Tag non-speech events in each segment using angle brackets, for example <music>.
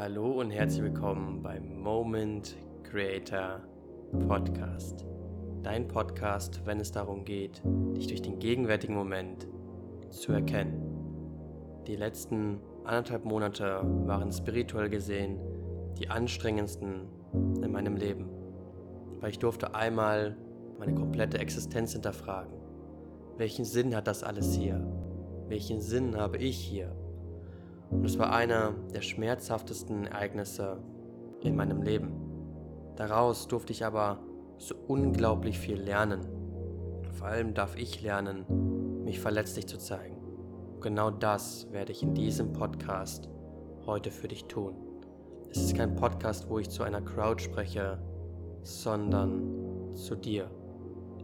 Hallo und herzlich willkommen beim Moment Creator Podcast. Dein Podcast, wenn es darum geht, dich durch den gegenwärtigen Moment zu erkennen. Die letzten anderthalb Monate waren spirituell gesehen die anstrengendsten in meinem Leben, weil ich durfte einmal meine komplette Existenz hinterfragen. Welchen Sinn hat das alles hier? Welchen Sinn habe ich hier? Und es war einer der schmerzhaftesten Ereignisse in meinem Leben. Daraus durfte ich aber so unglaublich viel lernen. Vor allem darf ich lernen, mich verletzlich zu zeigen. Und genau das werde ich in diesem Podcast heute für dich tun. Es ist kein Podcast, wo ich zu einer Crowd spreche, sondern zu dir.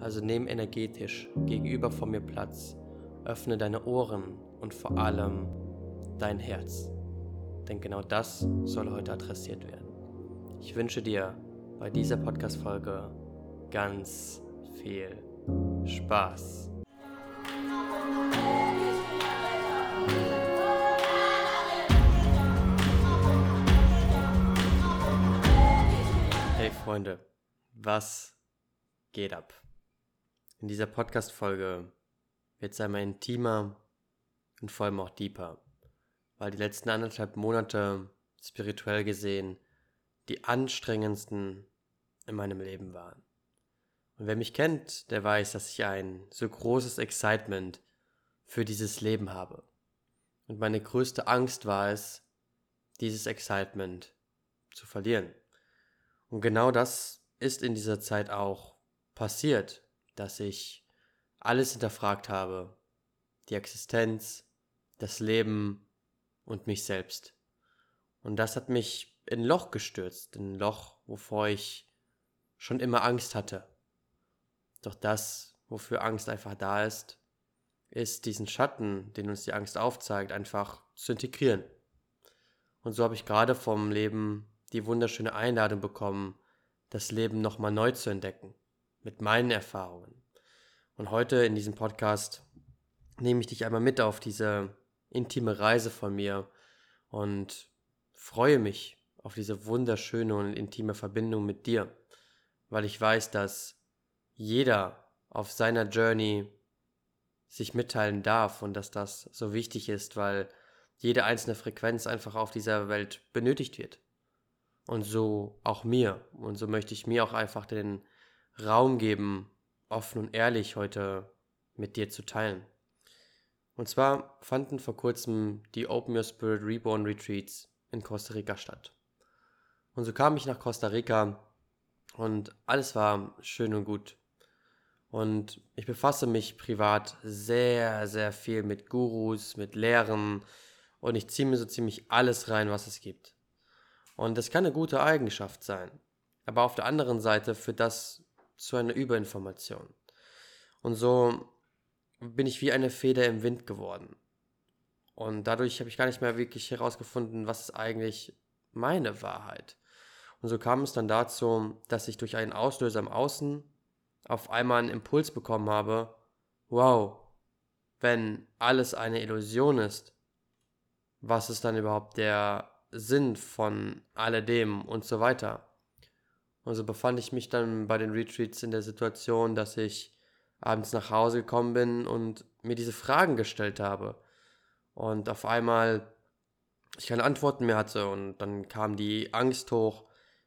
Also nimm energetisch gegenüber von mir Platz, öffne deine Ohren und vor allem dein Herz. Denn genau das soll heute adressiert werden. Ich wünsche dir bei dieser Podcast-Folge ganz viel Spaß. Hey Freunde, was geht ab? In dieser Podcast-Folge wird es einmal intimer und vor allem auch deeper weil die letzten anderthalb Monate spirituell gesehen die anstrengendsten in meinem Leben waren. Und wer mich kennt, der weiß, dass ich ein so großes Excitement für dieses Leben habe. Und meine größte Angst war es, dieses Excitement zu verlieren. Und genau das ist in dieser Zeit auch passiert, dass ich alles hinterfragt habe. Die Existenz, das Leben, und mich selbst. Und das hat mich in ein Loch gestürzt, in ein Loch, wovor ich schon immer Angst hatte. Doch das, wofür Angst einfach da ist, ist diesen Schatten, den uns die Angst aufzeigt, einfach zu integrieren. Und so habe ich gerade vom Leben die wunderschöne Einladung bekommen, das Leben nochmal neu zu entdecken, mit meinen Erfahrungen. Und heute in diesem Podcast nehme ich dich einmal mit auf diese intime Reise von mir und freue mich auf diese wunderschöne und intime Verbindung mit dir, weil ich weiß, dass jeder auf seiner Journey sich mitteilen darf und dass das so wichtig ist, weil jede einzelne Frequenz einfach auf dieser Welt benötigt wird. Und so auch mir. Und so möchte ich mir auch einfach den Raum geben, offen und ehrlich heute mit dir zu teilen. Und zwar fanden vor kurzem die Open Your Spirit Reborn Retreats in Costa Rica statt. Und so kam ich nach Costa Rica und alles war schön und gut. Und ich befasse mich privat sehr, sehr viel mit Gurus, mit Lehren und ich ziehe mir so ziemlich alles rein, was es gibt. Und das kann eine gute Eigenschaft sein. Aber auf der anderen Seite führt das zu einer Überinformation. Und so bin ich wie eine Feder im Wind geworden. Und dadurch habe ich gar nicht mehr wirklich herausgefunden, was ist eigentlich meine Wahrheit. Und so kam es dann dazu, dass ich durch einen Auslöser im Außen auf einmal einen Impuls bekommen habe, wow, wenn alles eine Illusion ist, was ist dann überhaupt der Sinn von alledem und so weiter. Und so befand ich mich dann bei den Retreats in der Situation, dass ich abends nach Hause gekommen bin und mir diese Fragen gestellt habe. Und auf einmal ich keine Antworten mehr hatte und dann kam die Angst hoch,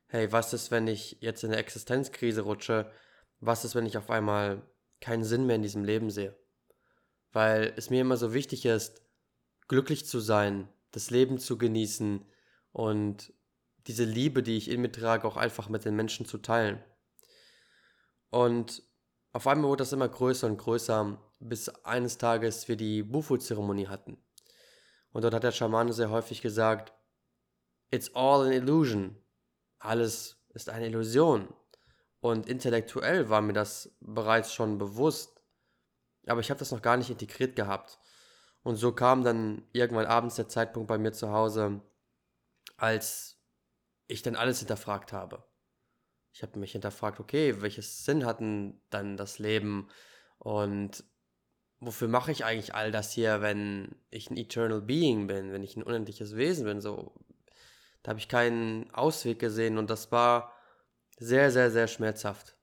hey, was ist, wenn ich jetzt in eine Existenzkrise rutsche? Was ist, wenn ich auf einmal keinen Sinn mehr in diesem Leben sehe? Weil es mir immer so wichtig ist, glücklich zu sein, das Leben zu genießen und diese Liebe, die ich in mir trage, auch einfach mit den Menschen zu teilen. Und auf einmal wurde das immer größer und größer, bis eines Tages wir die Bufu-Zeremonie hatten. Und dort hat der Schamane sehr häufig gesagt, It's all an illusion. Alles ist eine Illusion. Und intellektuell war mir das bereits schon bewusst, aber ich habe das noch gar nicht integriert gehabt. Und so kam dann irgendwann abends der Zeitpunkt bei mir zu Hause, als ich dann alles hinterfragt habe ich habe mich hinterfragt, okay, welches Sinn hat denn dann das Leben und wofür mache ich eigentlich all das hier, wenn ich ein Eternal Being bin, wenn ich ein unendliches Wesen bin, so. Da habe ich keinen Ausweg gesehen und das war sehr, sehr, sehr schmerzhaft.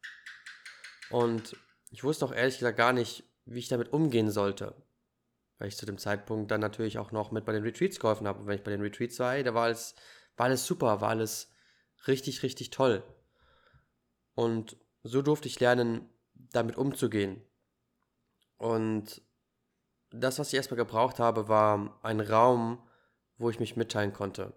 Und ich wusste auch ehrlich gesagt gar nicht, wie ich damit umgehen sollte. Weil ich zu dem Zeitpunkt dann natürlich auch noch mit bei den Retreats geholfen habe. Und wenn ich bei den Retreats war, hey, da war alles, war alles super, war alles richtig, richtig toll. Und so durfte ich lernen, damit umzugehen. Und das, was ich erstmal gebraucht habe, war ein Raum, wo ich mich mitteilen konnte.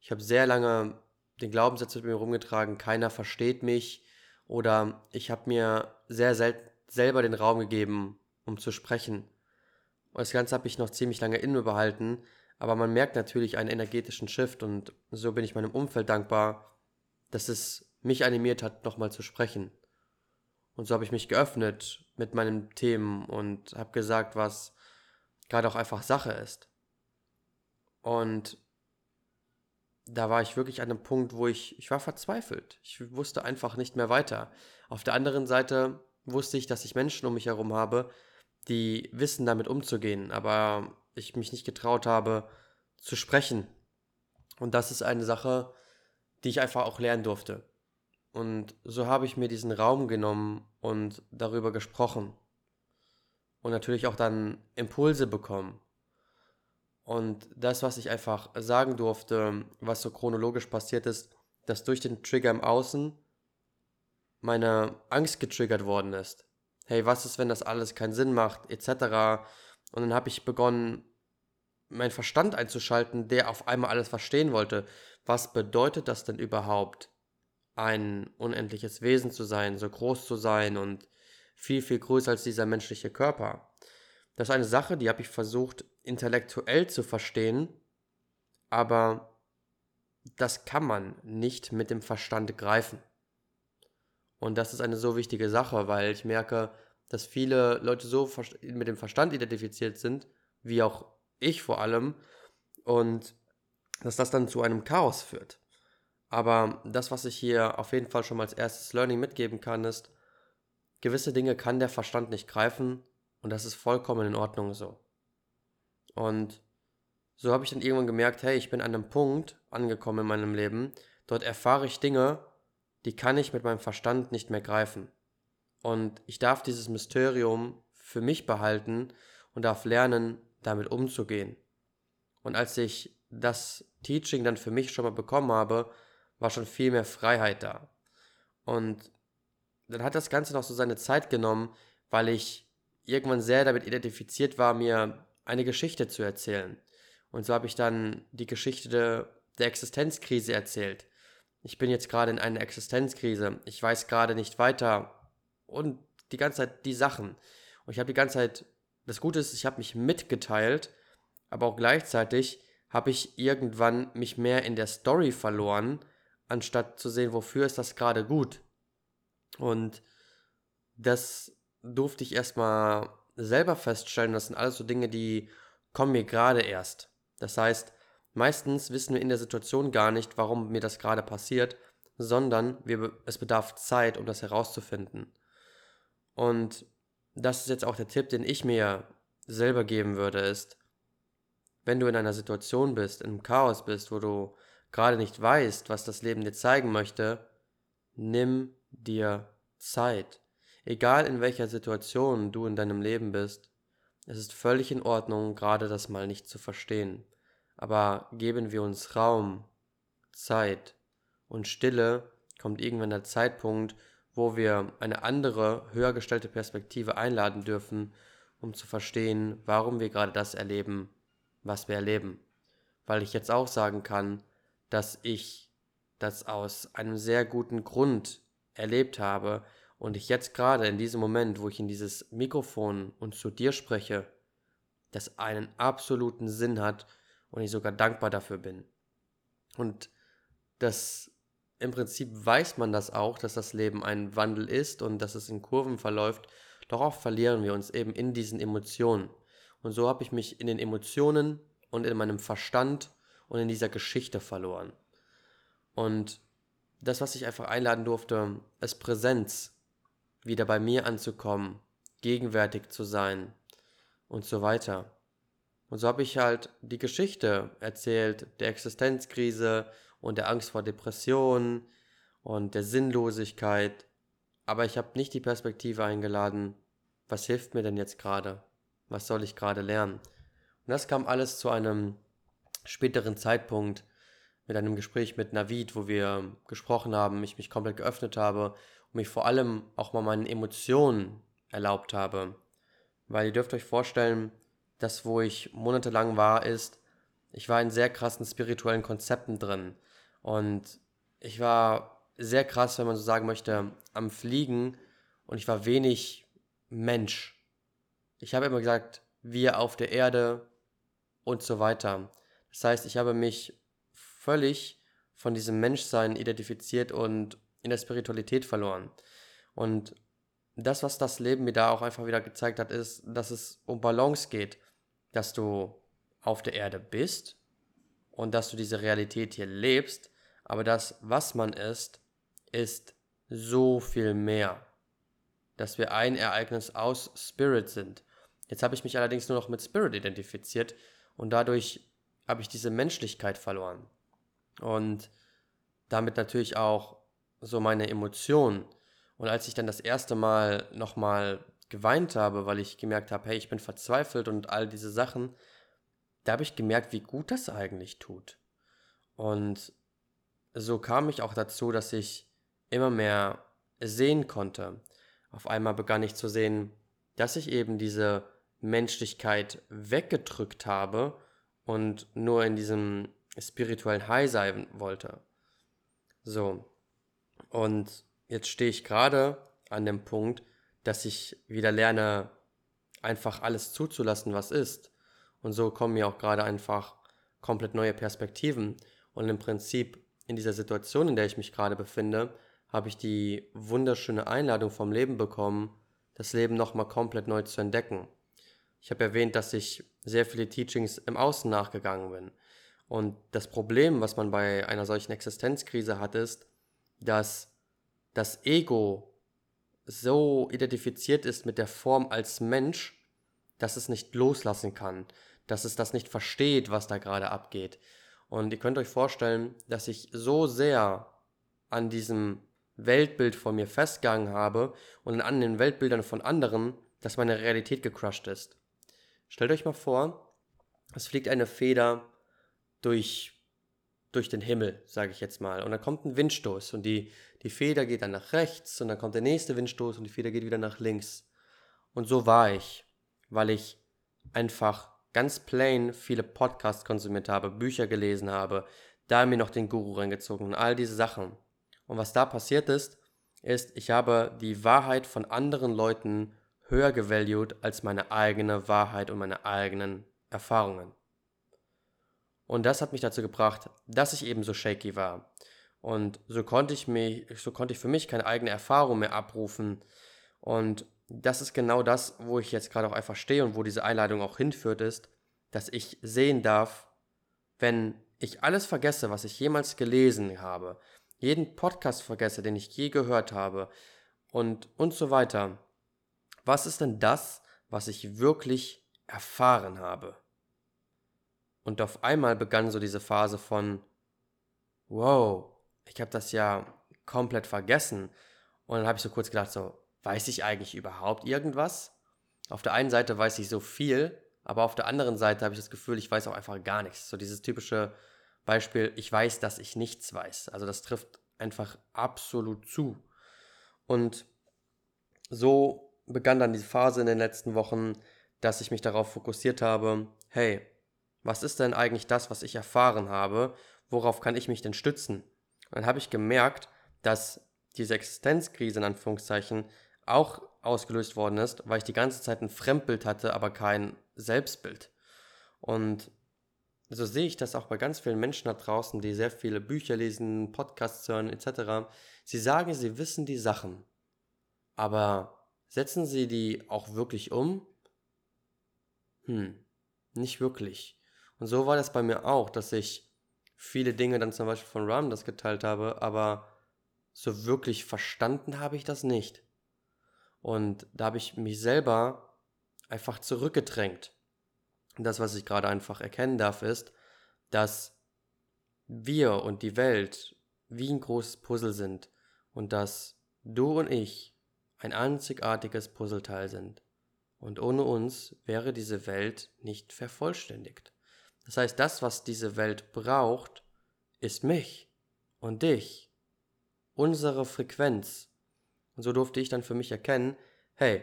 Ich habe sehr lange den Glaubenssatz mit mir rumgetragen, keiner versteht mich oder ich habe mir sehr selten selber den Raum gegeben, um zu sprechen. Und das Ganze habe ich noch ziemlich lange in mir behalten, aber man merkt natürlich einen energetischen Shift und so bin ich meinem Umfeld dankbar, dass es mich animiert hat, nochmal zu sprechen. Und so habe ich mich geöffnet mit meinen Themen und habe gesagt, was gerade auch einfach Sache ist. Und da war ich wirklich an einem Punkt, wo ich, ich war verzweifelt. Ich wusste einfach nicht mehr weiter. Auf der anderen Seite wusste ich, dass ich Menschen um mich herum habe, die wissen, damit umzugehen, aber ich mich nicht getraut habe, zu sprechen. Und das ist eine Sache, die ich einfach auch lernen durfte. Und so habe ich mir diesen Raum genommen und darüber gesprochen. Und natürlich auch dann Impulse bekommen. Und das, was ich einfach sagen durfte, was so chronologisch passiert ist, dass durch den Trigger im Außen meine Angst getriggert worden ist. Hey, was ist, wenn das alles keinen Sinn macht, etc. Und dann habe ich begonnen, meinen Verstand einzuschalten, der auf einmal alles verstehen wollte. Was bedeutet das denn überhaupt, ein unendliches Wesen zu sein, so groß zu sein und viel, viel größer als dieser menschliche Körper? Das ist eine Sache, die habe ich versucht intellektuell zu verstehen, aber das kann man nicht mit dem Verstand greifen. Und das ist eine so wichtige Sache, weil ich merke, dass viele Leute so mit dem Verstand identifiziert sind, wie auch ich vor allem, und dass das dann zu einem Chaos führt. Aber das, was ich hier auf jeden Fall schon mal als erstes Learning mitgeben kann, ist, gewisse Dinge kann der Verstand nicht greifen und das ist vollkommen in Ordnung so. Und so habe ich dann irgendwann gemerkt, hey, ich bin an einem Punkt angekommen in meinem Leben, dort erfahre ich Dinge, die kann ich mit meinem Verstand nicht mehr greifen. Und ich darf dieses Mysterium für mich behalten und darf lernen, damit umzugehen. Und als ich das Teaching dann für mich schon mal bekommen habe, war schon viel mehr Freiheit da. Und dann hat das Ganze noch so seine Zeit genommen, weil ich irgendwann sehr damit identifiziert war, mir eine Geschichte zu erzählen. Und so habe ich dann die Geschichte der, der Existenzkrise erzählt ich bin jetzt gerade in einer Existenzkrise, ich weiß gerade nicht weiter und die ganze Zeit die Sachen. Und ich habe die ganze Zeit, das Gute ist, ich habe mich mitgeteilt, aber auch gleichzeitig habe ich irgendwann mich mehr in der Story verloren, anstatt zu sehen, wofür ist das gerade gut. Und das durfte ich erstmal selber feststellen. Das sind alles so Dinge, die kommen mir gerade erst. Das heißt, Meistens wissen wir in der Situation gar nicht, warum mir das gerade passiert, sondern wir, es bedarf Zeit, um das herauszufinden. Und das ist jetzt auch der Tipp, den ich mir selber geben würde, ist, wenn du in einer Situation bist, einem Chaos bist, wo du gerade nicht weißt, was das Leben dir zeigen möchte, nimm dir Zeit. Egal in welcher Situation du in deinem Leben bist, es ist völlig in Ordnung, gerade das mal nicht zu verstehen aber geben wir uns Raum, Zeit und Stille, kommt irgendwann der Zeitpunkt, wo wir eine andere, höher gestellte Perspektive einladen dürfen, um zu verstehen, warum wir gerade das erleben, was wir erleben. Weil ich jetzt auch sagen kann, dass ich das aus einem sehr guten Grund erlebt habe und ich jetzt gerade in diesem Moment, wo ich in dieses Mikrofon und zu dir spreche, das einen absoluten Sinn hat und ich sogar dankbar dafür bin. Und das im Prinzip weiß man das auch, dass das Leben ein Wandel ist und dass es in Kurven verläuft, doch oft verlieren wir uns eben in diesen Emotionen. Und so habe ich mich in den Emotionen und in meinem Verstand und in dieser Geschichte verloren. Und das, was ich einfach einladen durfte, ist Präsenz, wieder bei mir anzukommen, gegenwärtig zu sein und so weiter. Und so habe ich halt die Geschichte erzählt der Existenzkrise und der Angst vor Depressionen und der Sinnlosigkeit. Aber ich habe nicht die Perspektive eingeladen, was hilft mir denn jetzt gerade? Was soll ich gerade lernen? Und das kam alles zu einem späteren Zeitpunkt mit einem Gespräch mit Navid, wo wir gesprochen haben, ich mich komplett geöffnet habe und mich vor allem auch mal meinen Emotionen erlaubt habe. Weil ihr dürft euch vorstellen, das, wo ich monatelang war, ist, ich war in sehr krassen spirituellen Konzepten drin. Und ich war sehr krass, wenn man so sagen möchte, am Fliegen und ich war wenig Mensch. Ich habe immer gesagt, wir auf der Erde und so weiter. Das heißt, ich habe mich völlig von diesem Menschsein identifiziert und in der Spiritualität verloren. Und das, was das Leben mir da auch einfach wieder gezeigt hat, ist, dass es um Balance geht dass du auf der Erde bist und dass du diese Realität hier lebst, aber das, was man ist, ist so viel mehr. Dass wir ein Ereignis aus Spirit sind. Jetzt habe ich mich allerdings nur noch mit Spirit identifiziert und dadurch habe ich diese Menschlichkeit verloren. Und damit natürlich auch so meine Emotionen. Und als ich dann das erste Mal nochmal geweint habe, weil ich gemerkt habe, hey, ich bin verzweifelt und all diese Sachen, da habe ich gemerkt, wie gut das eigentlich tut. Und so kam ich auch dazu, dass ich immer mehr sehen konnte. Auf einmal begann ich zu sehen, dass ich eben diese Menschlichkeit weggedrückt habe und nur in diesem spirituellen High sein wollte. So. Und jetzt stehe ich gerade an dem Punkt, dass ich wieder lerne, einfach alles zuzulassen, was ist. Und so kommen mir auch gerade einfach komplett neue Perspektiven. Und im Prinzip in dieser Situation, in der ich mich gerade befinde, habe ich die wunderschöne Einladung vom Leben bekommen, das Leben nochmal komplett neu zu entdecken. Ich habe erwähnt, dass ich sehr viele Teachings im Außen nachgegangen bin. Und das Problem, was man bei einer solchen Existenzkrise hat, ist, dass das Ego so identifiziert ist mit der Form als Mensch, dass es nicht loslassen kann, dass es das nicht versteht, was da gerade abgeht. Und ihr könnt euch vorstellen, dass ich so sehr an diesem Weltbild von mir festgegangen habe und an den Weltbildern von anderen, dass meine Realität gecrushed ist. Stellt euch mal vor, es fliegt eine Feder durch durch den Himmel, sage ich jetzt mal. Und dann kommt ein Windstoß und die, die Feder geht dann nach rechts und dann kommt der nächste Windstoß und die Feder geht wieder nach links. Und so war ich, weil ich einfach ganz plain viele Podcasts konsumiert habe, Bücher gelesen habe, da mir noch den Guru reingezogen und all diese Sachen. Und was da passiert ist, ist, ich habe die Wahrheit von anderen Leuten höher gevalued als meine eigene Wahrheit und meine eigenen Erfahrungen. Und das hat mich dazu gebracht, dass ich eben so shaky war. Und so konnte ich mich, so konnte ich für mich keine eigene Erfahrung mehr abrufen. Und das ist genau das, wo ich jetzt gerade auch einfach stehe und wo diese Einladung auch hinführt, ist, dass ich sehen darf, wenn ich alles vergesse, was ich jemals gelesen habe, jeden Podcast vergesse, den ich je gehört habe und, und so weiter. Was ist denn das, was ich wirklich erfahren habe? Und auf einmal begann so diese Phase von, wow, ich habe das ja komplett vergessen. Und dann habe ich so kurz gedacht, so, weiß ich eigentlich überhaupt irgendwas? Auf der einen Seite weiß ich so viel, aber auf der anderen Seite habe ich das Gefühl, ich weiß auch einfach gar nichts. So dieses typische Beispiel, ich weiß, dass ich nichts weiß. Also das trifft einfach absolut zu. Und so begann dann die Phase in den letzten Wochen, dass ich mich darauf fokussiert habe, hey, was ist denn eigentlich das, was ich erfahren habe? Worauf kann ich mich denn stützen? Und dann habe ich gemerkt, dass diese Existenzkrise in Anführungszeichen auch ausgelöst worden ist, weil ich die ganze Zeit ein Fremdbild hatte, aber kein Selbstbild. Und so sehe ich das auch bei ganz vielen Menschen da draußen, die sehr viele Bücher lesen, Podcasts hören etc. Sie sagen, sie wissen die Sachen, aber setzen sie die auch wirklich um? Hm, nicht wirklich. Und so war das bei mir auch, dass ich viele Dinge dann zum Beispiel von Ram das geteilt habe, aber so wirklich verstanden habe ich das nicht. Und da habe ich mich selber einfach zurückgedrängt. das, was ich gerade einfach erkennen darf, ist, dass wir und die Welt wie ein großes Puzzle sind und dass du und ich ein einzigartiges Puzzleteil sind. Und ohne uns wäre diese Welt nicht vervollständigt. Das heißt, das, was diese Welt braucht, ist mich und dich, unsere Frequenz. Und so durfte ich dann für mich erkennen, hey,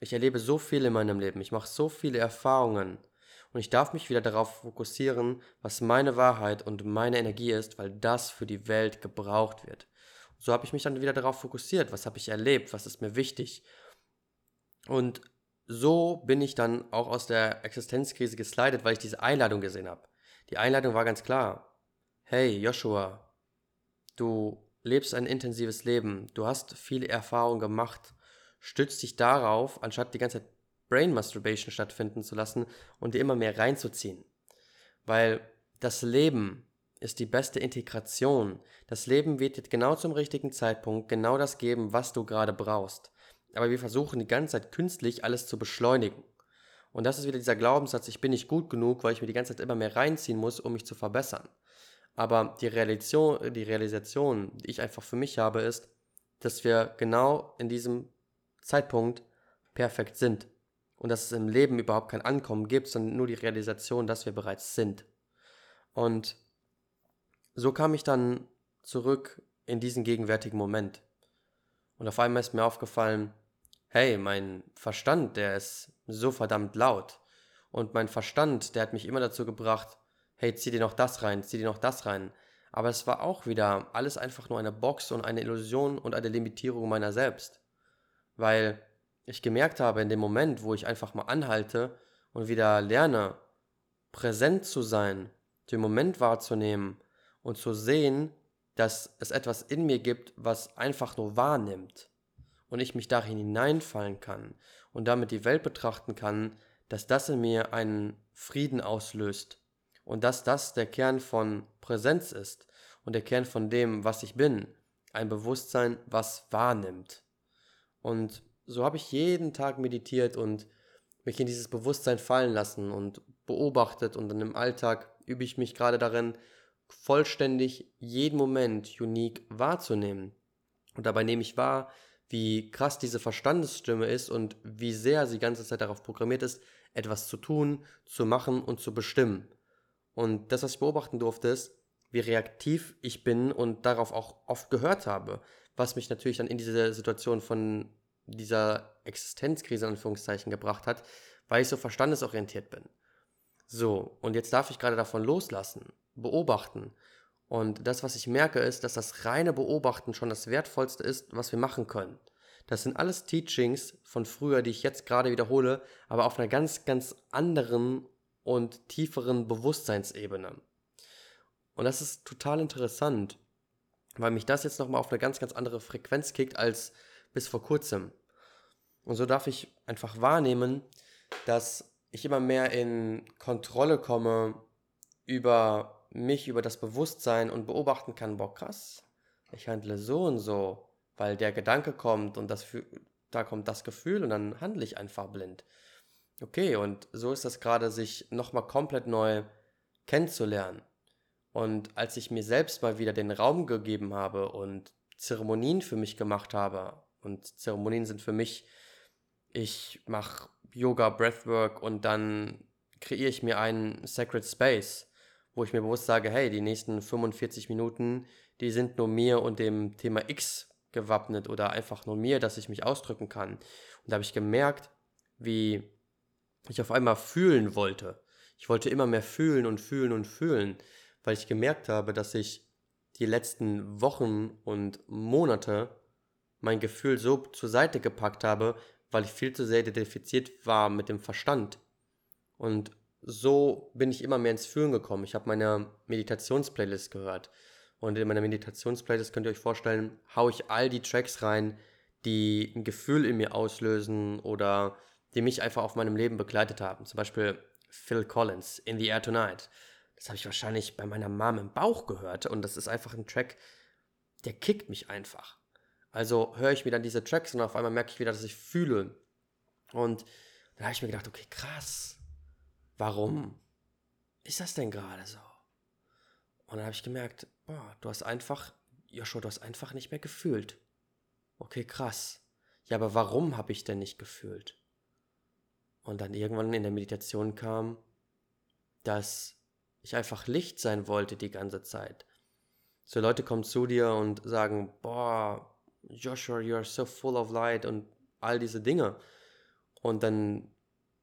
ich erlebe so viel in meinem Leben, ich mache so viele Erfahrungen und ich darf mich wieder darauf fokussieren, was meine Wahrheit und meine Energie ist, weil das für die Welt gebraucht wird. So habe ich mich dann wieder darauf fokussiert, was habe ich erlebt, was ist mir wichtig. Und so bin ich dann auch aus der Existenzkrise geslidet, weil ich diese Einladung gesehen habe. Die Einladung war ganz klar. Hey, Joshua, du lebst ein intensives Leben, du hast viele Erfahrungen gemacht, stütz dich darauf, anstatt die ganze Zeit Brain Masturbation stattfinden zu lassen und dir immer mehr reinzuziehen. Weil das Leben ist die beste Integration. Das Leben wird dir genau zum richtigen Zeitpunkt genau das geben, was du gerade brauchst. Aber wir versuchen die ganze Zeit künstlich alles zu beschleunigen. Und das ist wieder dieser Glaubenssatz, ich bin nicht gut genug, weil ich mir die ganze Zeit immer mehr reinziehen muss, um mich zu verbessern. Aber die Realisation, die Realisation, die ich einfach für mich habe, ist, dass wir genau in diesem Zeitpunkt perfekt sind. Und dass es im Leben überhaupt kein Ankommen gibt, sondern nur die Realisation, dass wir bereits sind. Und so kam ich dann zurück in diesen gegenwärtigen Moment. Und auf einmal ist mir aufgefallen, hey, mein Verstand, der ist so verdammt laut. Und mein Verstand, der hat mich immer dazu gebracht, hey, zieh dir noch das rein, zieh dir noch das rein. Aber es war auch wieder alles einfach nur eine Box und eine Illusion und eine Limitierung meiner selbst. Weil ich gemerkt habe, in dem Moment, wo ich einfach mal anhalte und wieder lerne, präsent zu sein, den Moment wahrzunehmen und zu sehen, dass es etwas in mir gibt, was einfach nur wahrnimmt und ich mich darin hineinfallen kann und damit die Welt betrachten kann, dass das in mir einen Frieden auslöst und dass das der Kern von Präsenz ist und der Kern von dem, was ich bin, ein Bewusstsein, was wahrnimmt. Und so habe ich jeden Tag meditiert und mich in dieses Bewusstsein fallen lassen und beobachtet und dann im Alltag übe ich mich gerade darin, vollständig jeden Moment unique wahrzunehmen. Und dabei nehme ich wahr, wie krass diese Verstandesstimme ist und wie sehr sie die ganze Zeit darauf programmiert ist, etwas zu tun, zu machen und zu bestimmen. Und das, was ich beobachten durfte, ist, wie reaktiv ich bin und darauf auch oft gehört habe, was mich natürlich dann in diese Situation von dieser Existenzkrise in Anführungszeichen gebracht hat, weil ich so verstandesorientiert bin. So, und jetzt darf ich gerade davon loslassen, beobachten. Und das, was ich merke, ist, dass das reine Beobachten schon das Wertvollste ist, was wir machen können. Das sind alles Teachings von früher, die ich jetzt gerade wiederhole, aber auf einer ganz, ganz anderen und tieferen Bewusstseinsebene. Und das ist total interessant, weil mich das jetzt nochmal auf eine ganz, ganz andere Frequenz kickt als bis vor kurzem. Und so darf ich einfach wahrnehmen, dass ich immer mehr in Kontrolle komme über mich, über das Bewusstsein und beobachten kann, boah, krass, ich handle so und so, weil der Gedanke kommt und das, da kommt das Gefühl und dann handle ich einfach blind. Okay, und so ist das gerade, sich nochmal komplett neu kennenzulernen. Und als ich mir selbst mal wieder den Raum gegeben habe und Zeremonien für mich gemacht habe, und Zeremonien sind für mich, ich mache Yoga, Breathwork und dann kreiere ich mir einen Sacred Space, wo ich mir bewusst sage, hey, die nächsten 45 Minuten, die sind nur mir und dem Thema X gewappnet oder einfach nur mir, dass ich mich ausdrücken kann. Und da habe ich gemerkt, wie ich auf einmal fühlen wollte. Ich wollte immer mehr fühlen und fühlen und fühlen, weil ich gemerkt habe, dass ich die letzten Wochen und Monate mein Gefühl so zur Seite gepackt habe, weil ich viel zu sehr identifiziert war mit dem Verstand. Und so bin ich immer mehr ins Fühlen gekommen. Ich habe meine Meditationsplaylist gehört. Und in meiner Meditationsplaylist könnt ihr euch vorstellen, haue ich all die Tracks rein, die ein Gefühl in mir auslösen oder die mich einfach auf meinem Leben begleitet haben. Zum Beispiel Phil Collins, In the Air Tonight. Das habe ich wahrscheinlich bei meiner Mom im Bauch gehört und das ist einfach ein Track, der kickt mich einfach. Also höre ich mir dann diese Tracks und auf einmal merke ich wieder, dass ich fühle. Und da habe ich mir gedacht, okay, krass. Warum ist das denn gerade so? Und dann habe ich gemerkt, boah, du hast einfach, Joshua, du hast einfach nicht mehr gefühlt. Okay, krass. Ja, aber warum habe ich denn nicht gefühlt? Und dann irgendwann in der Meditation kam, dass ich einfach Licht sein wollte die ganze Zeit. So Leute kommen zu dir und sagen, boah, Joshua, you are so full of light und all diese Dinge. Und dann,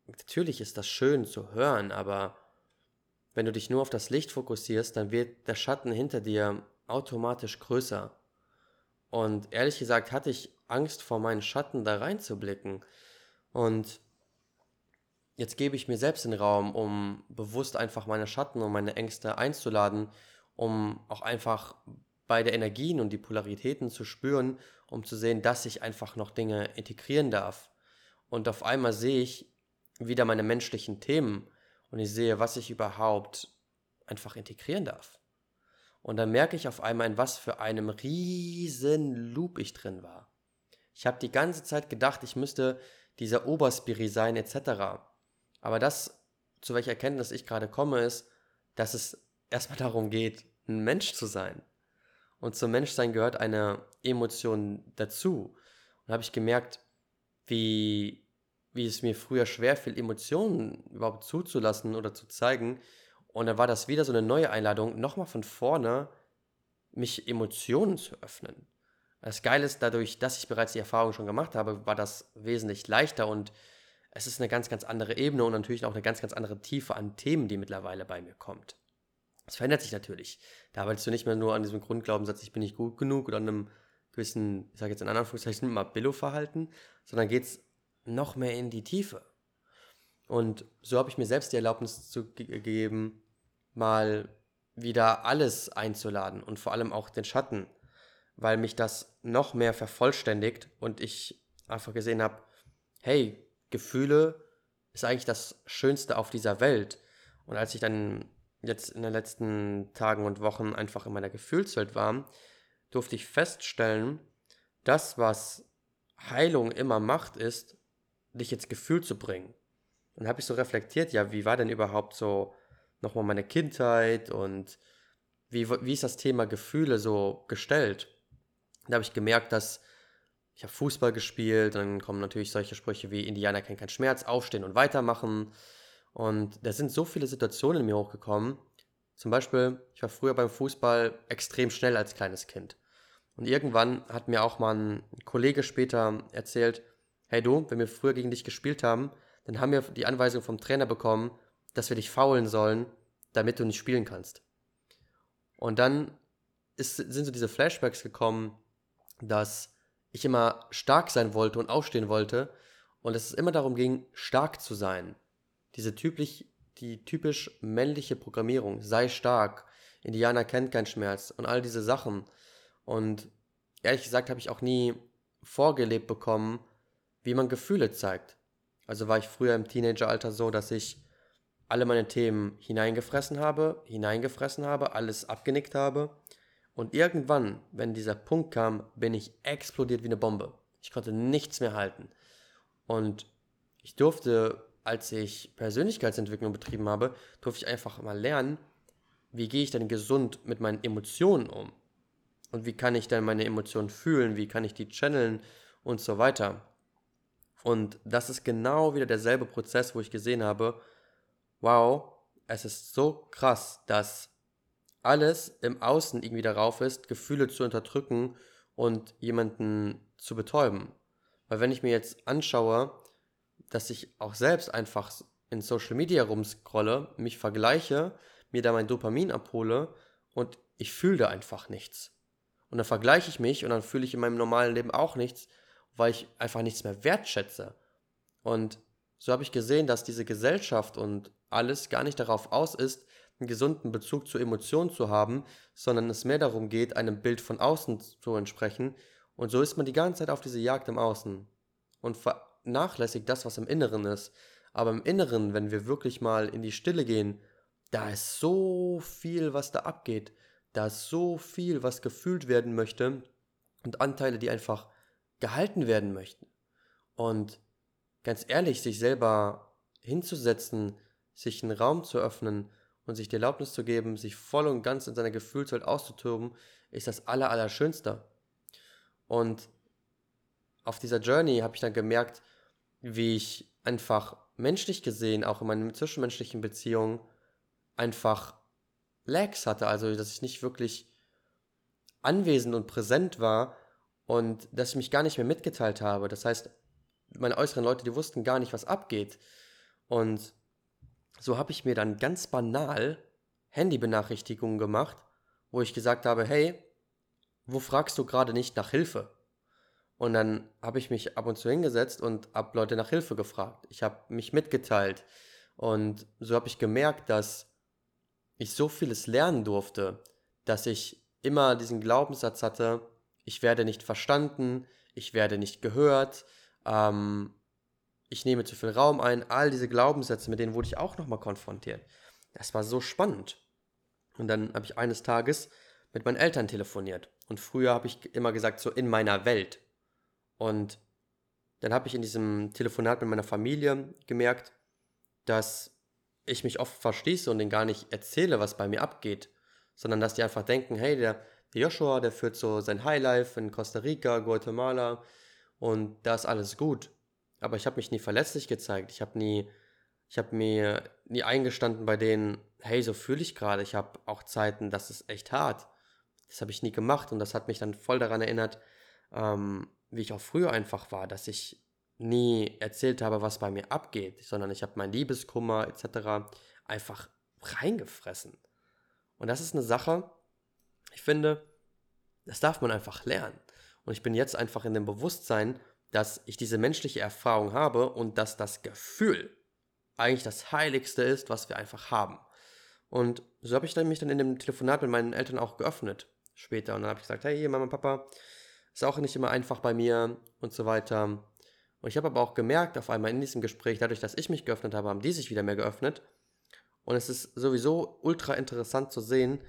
natürlich ist das schön zu hören, aber wenn du dich nur auf das Licht fokussierst, dann wird der Schatten hinter dir automatisch größer. Und ehrlich gesagt hatte ich Angst vor meinen Schatten da reinzublicken. Und jetzt gebe ich mir selbst den Raum, um bewusst einfach meine Schatten und meine Ängste einzuladen, um auch einfach beide Energien und die Polaritäten zu spüren, um zu sehen, dass ich einfach noch Dinge integrieren darf. Und auf einmal sehe ich wieder meine menschlichen Themen und ich sehe, was ich überhaupt einfach integrieren darf. Und dann merke ich auf einmal, in was für einem riesen Loop ich drin war. Ich habe die ganze Zeit gedacht, ich müsste dieser Oberspiri sein etc. Aber das, zu welcher Erkenntnis ich gerade komme, ist, dass es erstmal <laughs> darum geht, ein Mensch zu sein. Und zum Menschsein gehört eine Emotion dazu. Und habe ich gemerkt, wie wie es mir früher schwer fiel, Emotionen überhaupt zuzulassen oder zu zeigen. Und dann war das wieder so eine neue Einladung, nochmal von vorne mich Emotionen zu öffnen. Das Geile ist, dadurch, dass ich bereits die Erfahrung schon gemacht habe, war das wesentlich leichter und es ist eine ganz, ganz andere Ebene und natürlich auch eine ganz, ganz andere Tiefe an Themen, die mittlerweile bei mir kommt. Das verändert sich natürlich. Da arbeitest du nicht mehr nur an diesem Grundglaubenssatz, ich bin nicht gut genug oder an einem gewissen, ich sage jetzt in Anführungszeichen, mal Billo-Verhalten, sondern geht es noch mehr in die Tiefe. Und so habe ich mir selbst die Erlaubnis zu gegeben, mal wieder alles einzuladen und vor allem auch den Schatten, weil mich das noch mehr vervollständigt und ich einfach gesehen habe, hey, Gefühle ist eigentlich das Schönste auf dieser Welt. Und als ich dann jetzt in den letzten Tagen und Wochen einfach in meiner Gefühlswelt war, durfte ich feststellen, das, was Heilung immer macht, ist, dich ins Gefühl zu bringen. Und habe ich so reflektiert, ja, wie war denn überhaupt so nochmal meine Kindheit und wie, wie ist das Thema Gefühle so gestellt? Da habe ich gemerkt, dass ich habe Fußball gespielt, dann kommen natürlich solche Sprüche wie Indianer kennen keinen Schmerz, aufstehen und weitermachen. Und da sind so viele Situationen in mir hochgekommen. Zum Beispiel, ich war früher beim Fußball extrem schnell als kleines Kind. Und irgendwann hat mir auch mal ein Kollege später erzählt, hey du, wenn wir früher gegen dich gespielt haben, dann haben wir die Anweisung vom Trainer bekommen, dass wir dich faulen sollen, damit du nicht spielen kannst. Und dann ist, sind so diese Flashbacks gekommen, dass ich immer stark sein wollte und aufstehen wollte und dass es immer darum ging, stark zu sein. Diese typisch, die typisch männliche Programmierung, sei stark, Indianer kennt keinen Schmerz und all diese Sachen. Und ehrlich gesagt habe ich auch nie vorgelebt bekommen, wie man Gefühle zeigt. Also war ich früher im Teenageralter so, dass ich alle meine Themen hineingefressen habe, hineingefressen habe, alles abgenickt habe. Und irgendwann, wenn dieser Punkt kam, bin ich explodiert wie eine Bombe. Ich konnte nichts mehr halten. Und ich durfte, als ich Persönlichkeitsentwicklung betrieben habe, durfte ich einfach mal lernen, wie gehe ich denn gesund mit meinen Emotionen um? Und wie kann ich denn meine Emotionen fühlen? Wie kann ich die channeln und so weiter? Und das ist genau wieder derselbe Prozess, wo ich gesehen habe, wow, es ist so krass, dass alles im Außen irgendwie darauf ist, Gefühle zu unterdrücken und jemanden zu betäuben. Weil wenn ich mir jetzt anschaue, dass ich auch selbst einfach in Social Media rumscrolle, mich vergleiche, mir da mein Dopamin abhole und ich fühle da einfach nichts. Und dann vergleiche ich mich und dann fühle ich in meinem normalen Leben auch nichts, weil ich einfach nichts mehr wertschätze. Und so habe ich gesehen, dass diese Gesellschaft und alles gar nicht darauf aus ist, einen gesunden Bezug zu Emotionen zu haben, sondern es mehr darum geht, einem Bild von außen zu entsprechen. Und so ist man die ganze Zeit auf diese Jagd im Außen und vernachlässigt das, was im Inneren ist. Aber im Inneren, wenn wir wirklich mal in die Stille gehen, da ist so viel, was da abgeht. Da ist so viel, was gefühlt werden möchte und Anteile, die einfach gehalten werden möchten. Und ganz ehrlich, sich selber hinzusetzen, sich einen Raum zu öffnen und sich die Erlaubnis zu geben, sich voll und ganz in seiner Gefühlswelt auszutoben, ist das Aller, Allerschönste. Und auf dieser Journey habe ich dann gemerkt, wie ich einfach menschlich gesehen, auch in meinen zwischenmenschlichen Beziehungen, einfach Lags hatte, also dass ich nicht wirklich anwesend und präsent war und dass ich mich gar nicht mehr mitgeteilt habe. Das heißt, meine äußeren Leute, die wussten gar nicht, was abgeht. Und so habe ich mir dann ganz banal Handybenachrichtigungen gemacht, wo ich gesagt habe, hey, wo fragst du gerade nicht nach Hilfe? Und dann habe ich mich ab und zu hingesetzt und habe Leute nach Hilfe gefragt. Ich habe mich mitgeteilt. Und so habe ich gemerkt, dass ich so vieles lernen durfte, dass ich immer diesen Glaubenssatz hatte, ich werde nicht verstanden, ich werde nicht gehört, ähm, ich nehme zu viel Raum ein, all diese Glaubenssätze, mit denen wurde ich auch nochmal konfrontiert. Das war so spannend. Und dann habe ich eines Tages mit meinen Eltern telefoniert. Und früher habe ich immer gesagt, so in meiner Welt. Und dann habe ich in diesem Telefonat mit meiner Familie gemerkt, dass ich mich oft verschließe und denen gar nicht erzähle, was bei mir abgeht, sondern dass die einfach denken, hey, der, der Joshua, der führt so sein Highlife in Costa Rica, Guatemala und da ist alles gut. Aber ich habe mich nie verletzlich gezeigt. Ich habe nie, ich habe mir nie eingestanden bei denen, hey, so fühle ich gerade. Ich habe auch Zeiten, das ist echt hart. Das habe ich nie gemacht und das hat mich dann voll daran erinnert, ähm, wie ich auch früher einfach war, dass ich nie erzählt habe, was bei mir abgeht, sondern ich habe mein Liebeskummer etc. einfach reingefressen. Und das ist eine Sache, ich finde, das darf man einfach lernen. Und ich bin jetzt einfach in dem Bewusstsein, dass ich diese menschliche Erfahrung habe und dass das Gefühl eigentlich das Heiligste ist, was wir einfach haben. Und so habe ich mich dann in dem Telefonat mit meinen Eltern auch geöffnet später. Und dann habe ich gesagt, hey Mama, Papa, ist auch nicht immer einfach bei mir und so weiter. Und ich habe aber auch gemerkt, auf einmal in diesem Gespräch, dadurch, dass ich mich geöffnet habe, haben die sich wieder mehr geöffnet. Und es ist sowieso ultra interessant zu sehen,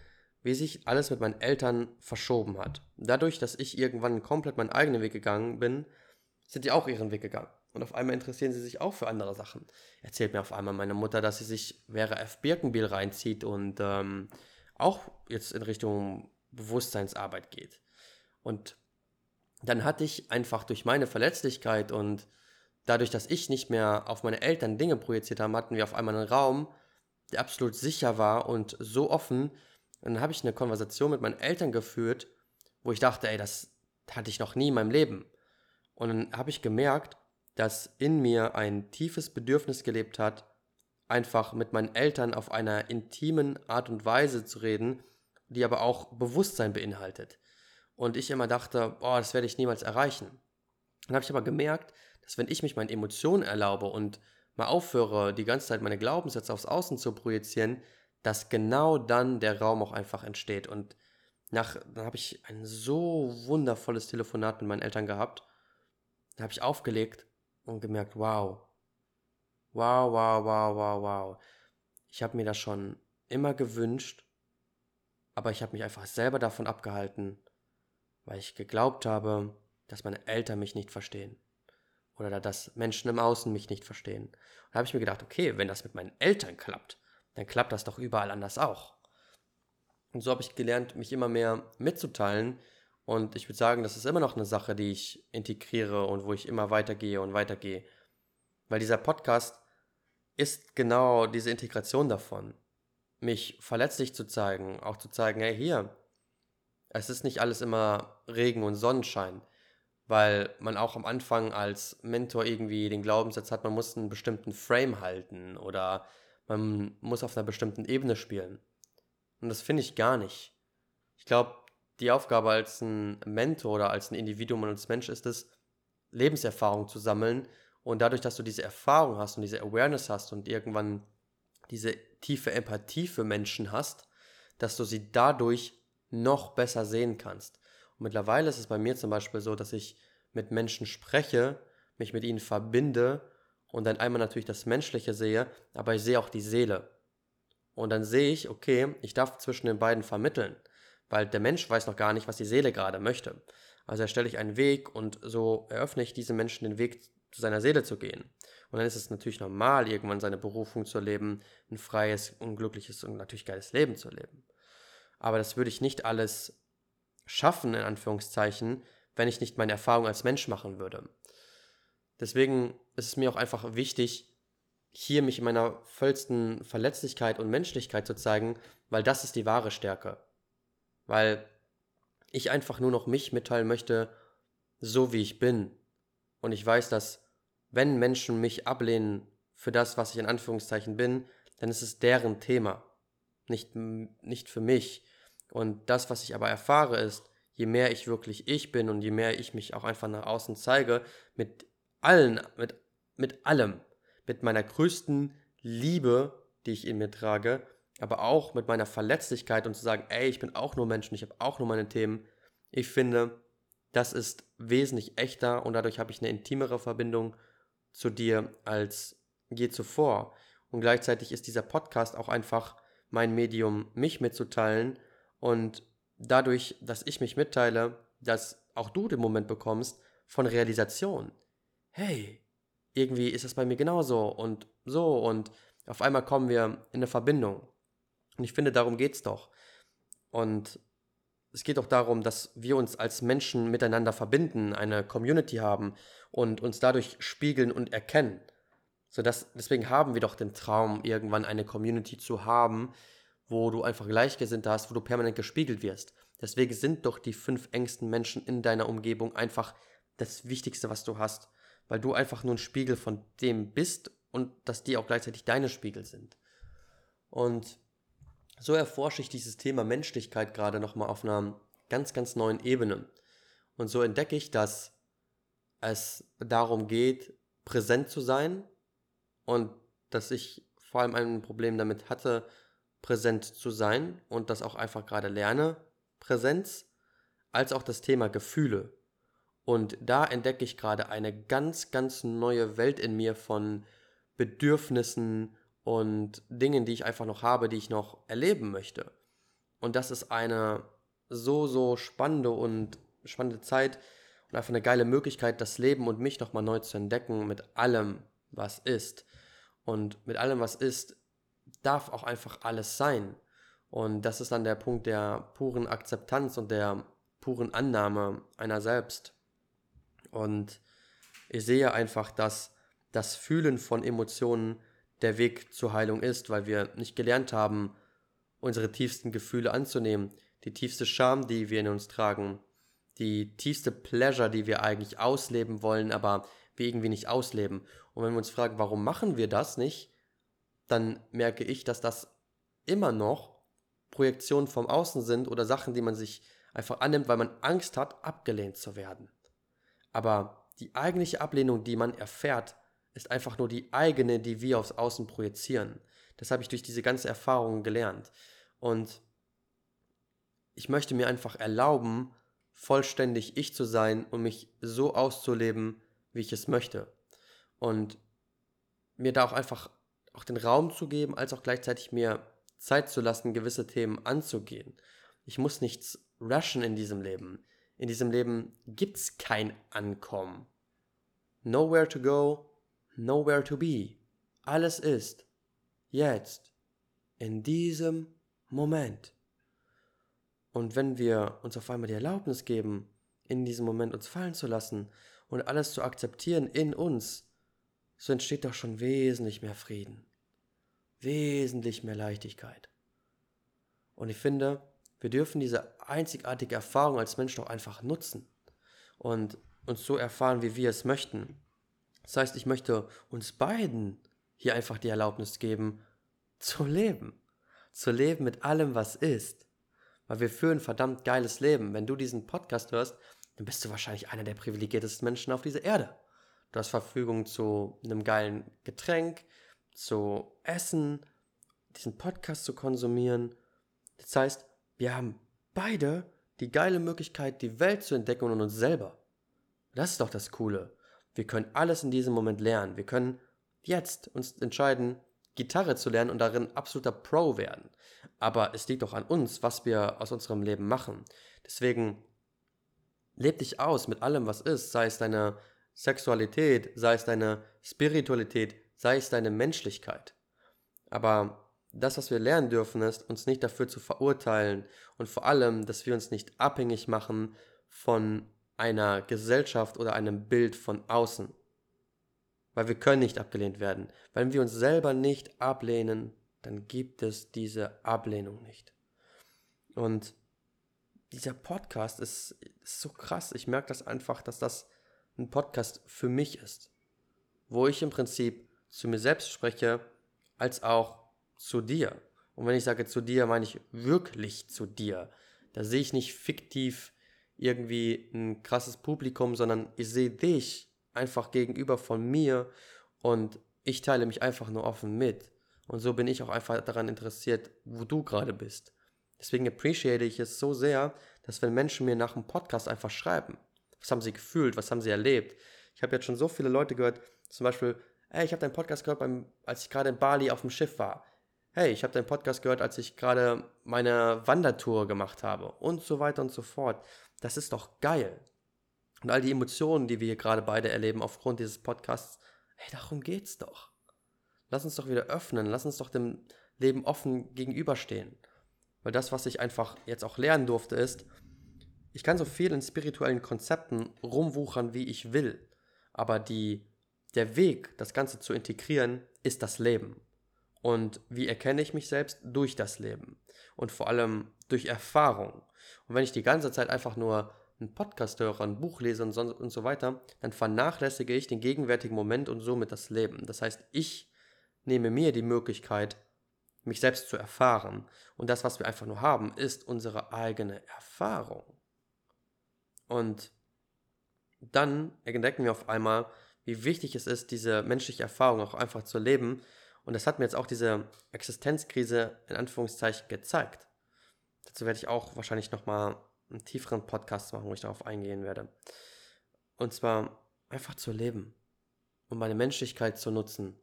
wie sich alles mit meinen Eltern verschoben hat. Dadurch, dass ich irgendwann komplett meinen eigenen Weg gegangen bin, sind die auch ihren Weg gegangen. Und auf einmal interessieren sie sich auch für andere Sachen. Erzählt mir auf einmal meine Mutter, dass sie sich Vera F. Birkenbiel reinzieht und ähm, auch jetzt in Richtung Bewusstseinsarbeit geht. Und dann hatte ich einfach durch meine Verletzlichkeit und dadurch, dass ich nicht mehr auf meine Eltern Dinge projiziert habe, hatten wir auf einmal einen Raum, der absolut sicher war und so offen. Dann habe ich eine Konversation mit meinen Eltern geführt, wo ich dachte, ey, das hatte ich noch nie in meinem Leben. Und dann habe ich gemerkt, dass in mir ein tiefes Bedürfnis gelebt hat, einfach mit meinen Eltern auf einer intimen Art und Weise zu reden, die aber auch Bewusstsein beinhaltet. Und ich immer dachte, boah, das werde ich niemals erreichen. Dann habe ich aber gemerkt, dass wenn ich mich meinen Emotionen erlaube und mal aufhöre, die ganze Zeit meine Glaubenssätze aufs Außen zu projizieren, dass genau dann der Raum auch einfach entsteht. Und nach, dann habe ich ein so wundervolles Telefonat mit meinen Eltern gehabt. Da habe ich aufgelegt und gemerkt, wow, wow, wow, wow, wow, wow. Ich habe mir das schon immer gewünscht, aber ich habe mich einfach selber davon abgehalten, weil ich geglaubt habe, dass meine Eltern mich nicht verstehen. Oder dass Menschen im Außen mich nicht verstehen. Und da habe ich mir gedacht, okay, wenn das mit meinen Eltern klappt, dann klappt das doch überall anders auch. Und so habe ich gelernt, mich immer mehr mitzuteilen. Und ich würde sagen, das ist immer noch eine Sache, die ich integriere und wo ich immer weitergehe und weitergehe. Weil dieser Podcast ist genau diese Integration davon. Mich verletzlich zu zeigen, auch zu zeigen, hey, hier, es ist nicht alles immer Regen und Sonnenschein, weil man auch am Anfang als Mentor irgendwie den Glaubenssatz hat, man muss einen bestimmten Frame halten oder man muss auf einer bestimmten Ebene spielen. Und das finde ich gar nicht. Ich glaube, die Aufgabe als ein Mentor oder als ein Individuum und als Mensch ist es, Lebenserfahrung zu sammeln und dadurch, dass du diese Erfahrung hast und diese Awareness hast und irgendwann diese tiefe Empathie für Menschen hast, dass du sie dadurch noch besser sehen kannst. Und mittlerweile ist es bei mir zum Beispiel so, dass ich mit Menschen spreche, mich mit ihnen verbinde und dann einmal natürlich das Menschliche sehe, aber ich sehe auch die Seele. Und dann sehe ich, okay, ich darf zwischen den beiden vermitteln, weil der Mensch weiß noch gar nicht, was die Seele gerade möchte. Also erstelle ich einen Weg und so eröffne ich diesem Menschen den Weg zu seiner Seele zu gehen. Und dann ist es natürlich normal, irgendwann seine Berufung zu leben, ein freies, unglückliches und natürlich geiles Leben zu leben. Aber das würde ich nicht alles schaffen, in Anführungszeichen, wenn ich nicht meine Erfahrung als Mensch machen würde. Deswegen ist es mir auch einfach wichtig, hier mich in meiner vollsten Verletzlichkeit und Menschlichkeit zu zeigen, weil das ist die wahre Stärke. Weil ich einfach nur noch mich mitteilen möchte, so wie ich bin. Und ich weiß, dass wenn Menschen mich ablehnen für das, was ich in Anführungszeichen bin, dann ist es deren Thema, nicht, nicht für mich. Und das, was ich aber erfahre, ist, je mehr ich wirklich ich bin und je mehr ich mich auch einfach nach außen zeige, mit allen, mit, mit allem, mit meiner größten Liebe, die ich in mir trage, aber auch mit meiner Verletzlichkeit und zu sagen, ey, ich bin auch nur Mensch und ich habe auch nur meine Themen. Ich finde, das ist wesentlich echter und dadurch habe ich eine intimere Verbindung zu dir als je zuvor. Und gleichzeitig ist dieser Podcast auch einfach mein Medium, mich mitzuteilen und dadurch, dass ich mich mitteile, dass auch du den Moment bekommst von Realisation. Hey, irgendwie ist es bei mir genauso und so und auf einmal kommen wir in eine Verbindung. Und ich finde, darum geht es doch. Und es geht auch darum, dass wir uns als Menschen miteinander verbinden, eine Community haben und uns dadurch spiegeln und erkennen. So dass, deswegen haben wir doch den Traum, irgendwann eine Community zu haben, wo du einfach Gleichgesinnte hast, wo du permanent gespiegelt wirst. Deswegen sind doch die fünf engsten Menschen in deiner Umgebung einfach das Wichtigste, was du hast weil du einfach nur ein Spiegel von dem bist und dass die auch gleichzeitig deine Spiegel sind. Und so erforsche ich dieses Thema Menschlichkeit gerade nochmal auf einer ganz, ganz neuen Ebene. Und so entdecke ich, dass es darum geht, präsent zu sein und dass ich vor allem ein Problem damit hatte, präsent zu sein und das auch einfach gerade lerne, Präsenz, als auch das Thema Gefühle. Und da entdecke ich gerade eine ganz, ganz neue Welt in mir von Bedürfnissen und Dingen, die ich einfach noch habe, die ich noch erleben möchte. Und das ist eine so, so spannende und spannende Zeit und einfach eine geile Möglichkeit, das Leben und mich nochmal neu zu entdecken mit allem, was ist. Und mit allem, was ist, darf auch einfach alles sein. Und das ist dann der Punkt der puren Akzeptanz und der puren Annahme einer selbst. Und ich sehe einfach, dass das Fühlen von Emotionen der Weg zur Heilung ist, weil wir nicht gelernt haben, unsere tiefsten Gefühle anzunehmen, die tiefste Scham, die wir in uns tragen, die tiefste Pleasure, die wir eigentlich ausleben wollen, aber wir irgendwie nicht ausleben. Und wenn wir uns fragen, warum machen wir das nicht, dann merke ich, dass das immer noch Projektionen vom Außen sind oder Sachen, die man sich einfach annimmt, weil man Angst hat, abgelehnt zu werden. Aber die eigentliche Ablehnung, die man erfährt, ist einfach nur die eigene, die wir aufs Außen projizieren. Das habe ich durch diese ganze Erfahrung gelernt. Und ich möchte mir einfach erlauben, vollständig ich zu sein und mich so auszuleben, wie ich es möchte. Und mir da auch einfach auch den Raum zu geben, als auch gleichzeitig mir Zeit zu lassen, gewisse Themen anzugehen. Ich muss nichts rushen in diesem Leben in diesem Leben gibt's kein Ankommen. Nowhere to go, nowhere to be. Alles ist jetzt, in diesem Moment. Und wenn wir uns auf einmal die Erlaubnis geben, in diesem Moment uns fallen zu lassen und alles zu akzeptieren in uns, so entsteht doch schon wesentlich mehr Frieden, wesentlich mehr Leichtigkeit. Und ich finde, wir dürfen diese einzigartige Erfahrung als Mensch doch einfach nutzen und uns so erfahren, wie wir es möchten. Das heißt, ich möchte uns beiden hier einfach die Erlaubnis geben, zu leben. Zu leben mit allem, was ist. Weil wir führen verdammt geiles Leben. Wenn du diesen Podcast hörst, dann bist du wahrscheinlich einer der privilegiertesten Menschen auf dieser Erde. Du hast Verfügung zu einem geilen Getränk, zu Essen, diesen Podcast zu konsumieren. Das heißt, wir haben beide die geile Möglichkeit, die Welt zu entdecken und uns selber. Das ist doch das Coole. Wir können alles in diesem Moment lernen. Wir können jetzt uns entscheiden, Gitarre zu lernen und darin absoluter Pro werden. Aber es liegt doch an uns, was wir aus unserem Leben machen. Deswegen leb dich aus mit allem, was ist, sei es deine Sexualität, sei es deine Spiritualität, sei es deine Menschlichkeit. Aber das, was wir lernen dürfen, ist, uns nicht dafür zu verurteilen und vor allem, dass wir uns nicht abhängig machen von einer Gesellschaft oder einem Bild von außen. Weil wir können nicht abgelehnt werden. Wenn wir uns selber nicht ablehnen, dann gibt es diese Ablehnung nicht. Und dieser Podcast ist, ist so krass. Ich merke das einfach, dass das ein Podcast für mich ist. Wo ich im Prinzip zu mir selbst spreche, als auch zu dir. Und wenn ich sage zu dir, meine ich wirklich zu dir. Da sehe ich nicht fiktiv irgendwie ein krasses Publikum, sondern ich sehe dich einfach gegenüber von mir und ich teile mich einfach nur offen mit. Und so bin ich auch einfach daran interessiert, wo du gerade bist. Deswegen appreciate ich es so sehr, dass wenn Menschen mir nach dem Podcast einfach schreiben, was haben sie gefühlt, was haben sie erlebt. Ich habe jetzt schon so viele Leute gehört, zum Beispiel, hey, ich habe deinen Podcast gehört, beim, als ich gerade in Bali auf dem Schiff war. Hey, ich habe deinen Podcast gehört, als ich gerade meine Wandertour gemacht habe und so weiter und so fort. Das ist doch geil. Und all die Emotionen, die wir hier gerade beide erleben aufgrund dieses Podcasts, hey, darum geht's doch. Lass uns doch wieder öffnen, lass uns doch dem Leben offen gegenüberstehen. Weil das, was ich einfach jetzt auch lernen durfte, ist, ich kann so viel in spirituellen Konzepten rumwuchern, wie ich will. Aber die, der Weg, das Ganze zu integrieren, ist das Leben. Und wie erkenne ich mich selbst? Durch das Leben. Und vor allem durch Erfahrung. Und wenn ich die ganze Zeit einfach nur einen Podcast höre, ein Buch lese und so, und so weiter, dann vernachlässige ich den gegenwärtigen Moment und somit das Leben. Das heißt, ich nehme mir die Möglichkeit, mich selbst zu erfahren. Und das, was wir einfach nur haben, ist unsere eigene Erfahrung. Und dann entdecken wir auf einmal, wie wichtig es ist, diese menschliche Erfahrung auch einfach zu leben. Und das hat mir jetzt auch diese Existenzkrise in Anführungszeichen gezeigt. Dazu werde ich auch wahrscheinlich nochmal einen tieferen Podcast machen, wo ich darauf eingehen werde. Und zwar einfach zu leben und meine Menschlichkeit zu nutzen.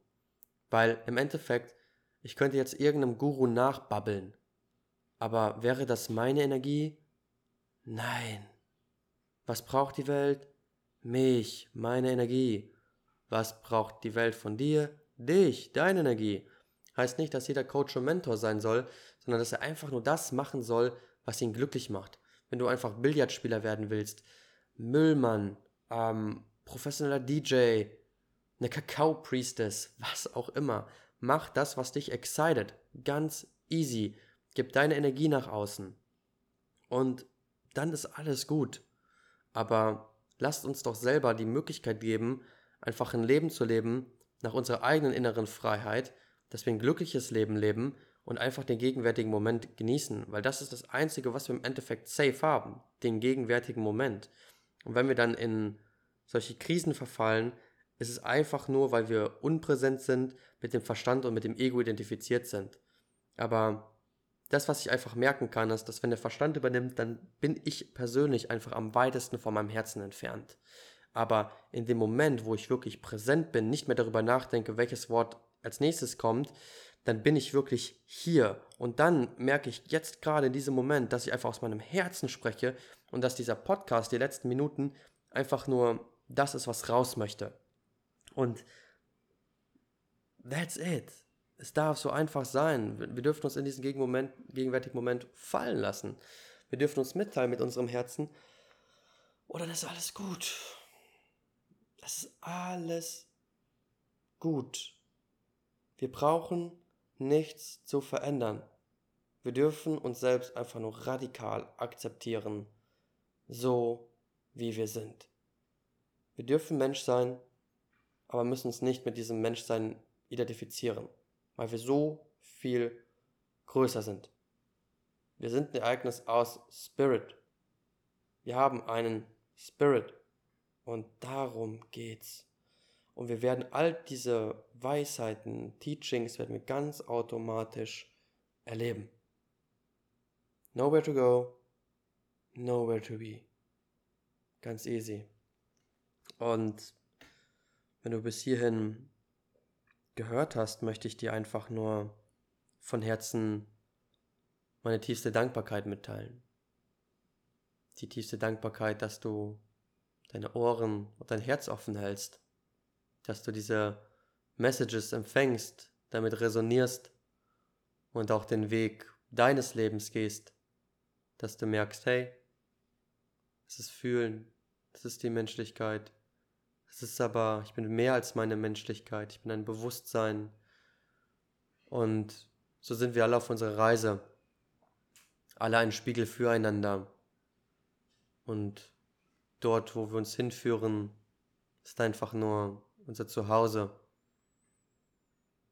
Weil im Endeffekt ich könnte jetzt irgendeinem Guru nachbabbeln. Aber wäre das meine Energie? Nein. Was braucht die Welt? Mich, meine Energie. Was braucht die Welt von dir? Dich, deine Energie. Heißt nicht, dass jeder Coach und Mentor sein soll, sondern dass er einfach nur das machen soll, was ihn glücklich macht. Wenn du einfach Billardspieler werden willst, Müllmann, ähm, professioneller DJ, eine Kakao-Priestess, was auch immer. Mach das, was dich excited. Ganz easy. Gib deine Energie nach außen. Und dann ist alles gut. Aber lasst uns doch selber die Möglichkeit geben, einfach ein Leben zu leben nach unserer eigenen inneren Freiheit, dass wir ein glückliches Leben leben und einfach den gegenwärtigen Moment genießen, weil das ist das Einzige, was wir im Endeffekt safe haben, den gegenwärtigen Moment. Und wenn wir dann in solche Krisen verfallen, ist es einfach nur, weil wir unpräsent sind, mit dem Verstand und mit dem Ego identifiziert sind. Aber das, was ich einfach merken kann, ist, dass wenn der Verstand übernimmt, dann bin ich persönlich einfach am weitesten von meinem Herzen entfernt. Aber in dem Moment, wo ich wirklich präsent bin, nicht mehr darüber nachdenke, welches Wort als nächstes kommt, dann bin ich wirklich hier. Und dann merke ich jetzt gerade in diesem Moment, dass ich einfach aus meinem Herzen spreche und dass dieser Podcast, die letzten Minuten, einfach nur das ist, was raus möchte. Und That's it. Es darf so einfach sein. Wir dürfen uns in diesen Gegenmoment, gegenwärtigen Moment fallen lassen. Wir dürfen uns mitteilen mit unserem Herzen. Oder oh, das ist alles gut. Das ist alles gut. Wir brauchen nichts zu verändern. Wir dürfen uns selbst einfach nur radikal akzeptieren, so wie wir sind. Wir dürfen Mensch sein, aber müssen uns nicht mit diesem Menschsein identifizieren, weil wir so viel größer sind. Wir sind ein Ereignis aus Spirit. Wir haben einen Spirit und darum geht's. Und wir werden all diese Weisheiten, Teachings werden wir ganz automatisch erleben. Nowhere to go, nowhere to be. Ganz easy. Und wenn du bis hierhin gehört hast, möchte ich dir einfach nur von Herzen meine tiefste Dankbarkeit mitteilen. Die tiefste Dankbarkeit, dass du deine Ohren und dein Herz offen hältst, dass du diese Messages empfängst, damit resonierst und auch den Weg deines Lebens gehst, dass du merkst, hey, es ist Fühlen, es ist die Menschlichkeit, es ist aber, ich bin mehr als meine Menschlichkeit, ich bin ein Bewusstsein. Und so sind wir alle auf unserer Reise, alle ein Spiegel füreinander. Und dort, wo wir uns hinführen, ist einfach nur unser Zuhause.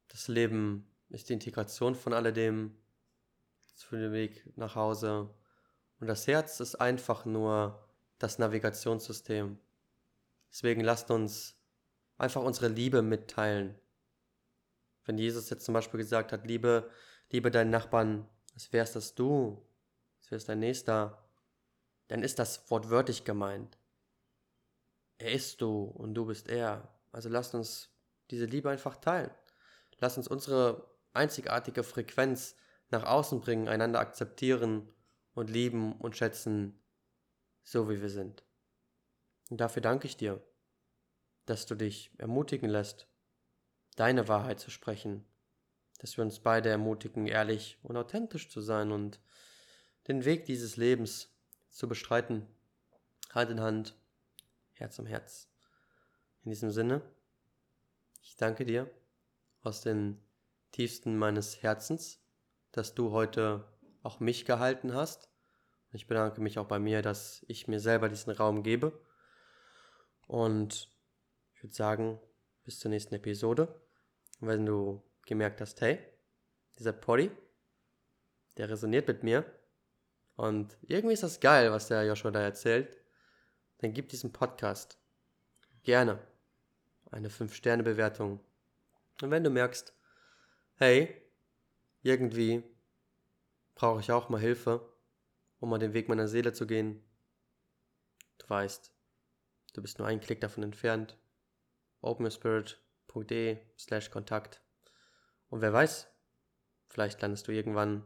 Das Leben ist die Integration von alledem, für den Weg nach Hause. Und das Herz ist einfach nur das Navigationssystem. Deswegen lasst uns einfach unsere Liebe mitteilen. Wenn Jesus jetzt zum Beispiel gesagt hat, liebe, liebe deinen Nachbarn, als wärst das du, als wärst dein Nächster, dann ist das wortwörtlich gemeint. Er ist du und du bist er. Also lasst uns diese Liebe einfach teilen. Lasst uns unsere einzigartige Frequenz nach außen bringen, einander akzeptieren und lieben und schätzen, so wie wir sind. Und dafür danke ich dir, dass du dich ermutigen lässt, deine Wahrheit zu sprechen, dass wir uns beide ermutigen, ehrlich und authentisch zu sein und den Weg dieses Lebens zu bestreiten, Hand in Hand, Herz um Herz. In diesem Sinne, ich danke dir aus den tiefsten meines Herzens, dass du heute auch mich gehalten hast. Ich bedanke mich auch bei mir, dass ich mir selber diesen Raum gebe. Und ich würde sagen, bis zur nächsten Episode. Und wenn du gemerkt hast, hey, dieser Poddy, der resoniert mit mir und irgendwie ist das geil, was der Joshua da erzählt, dann gib diesem Podcast gerne eine 5-Sterne-Bewertung. Und wenn du merkst, hey, irgendwie brauche ich auch mal Hilfe, um mal den Weg meiner Seele zu gehen, du weißt, du bist nur einen Klick davon entfernt, openyourspirit.de slash Kontakt. Und wer weiß, vielleicht landest du irgendwann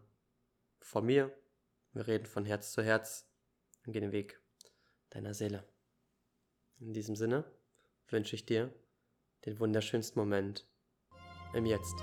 vor mir, wir reden von Herz zu Herz und gehen den Weg deiner Seele. In diesem Sinne wünsche ich dir den wunderschönsten Moment im Jetzt.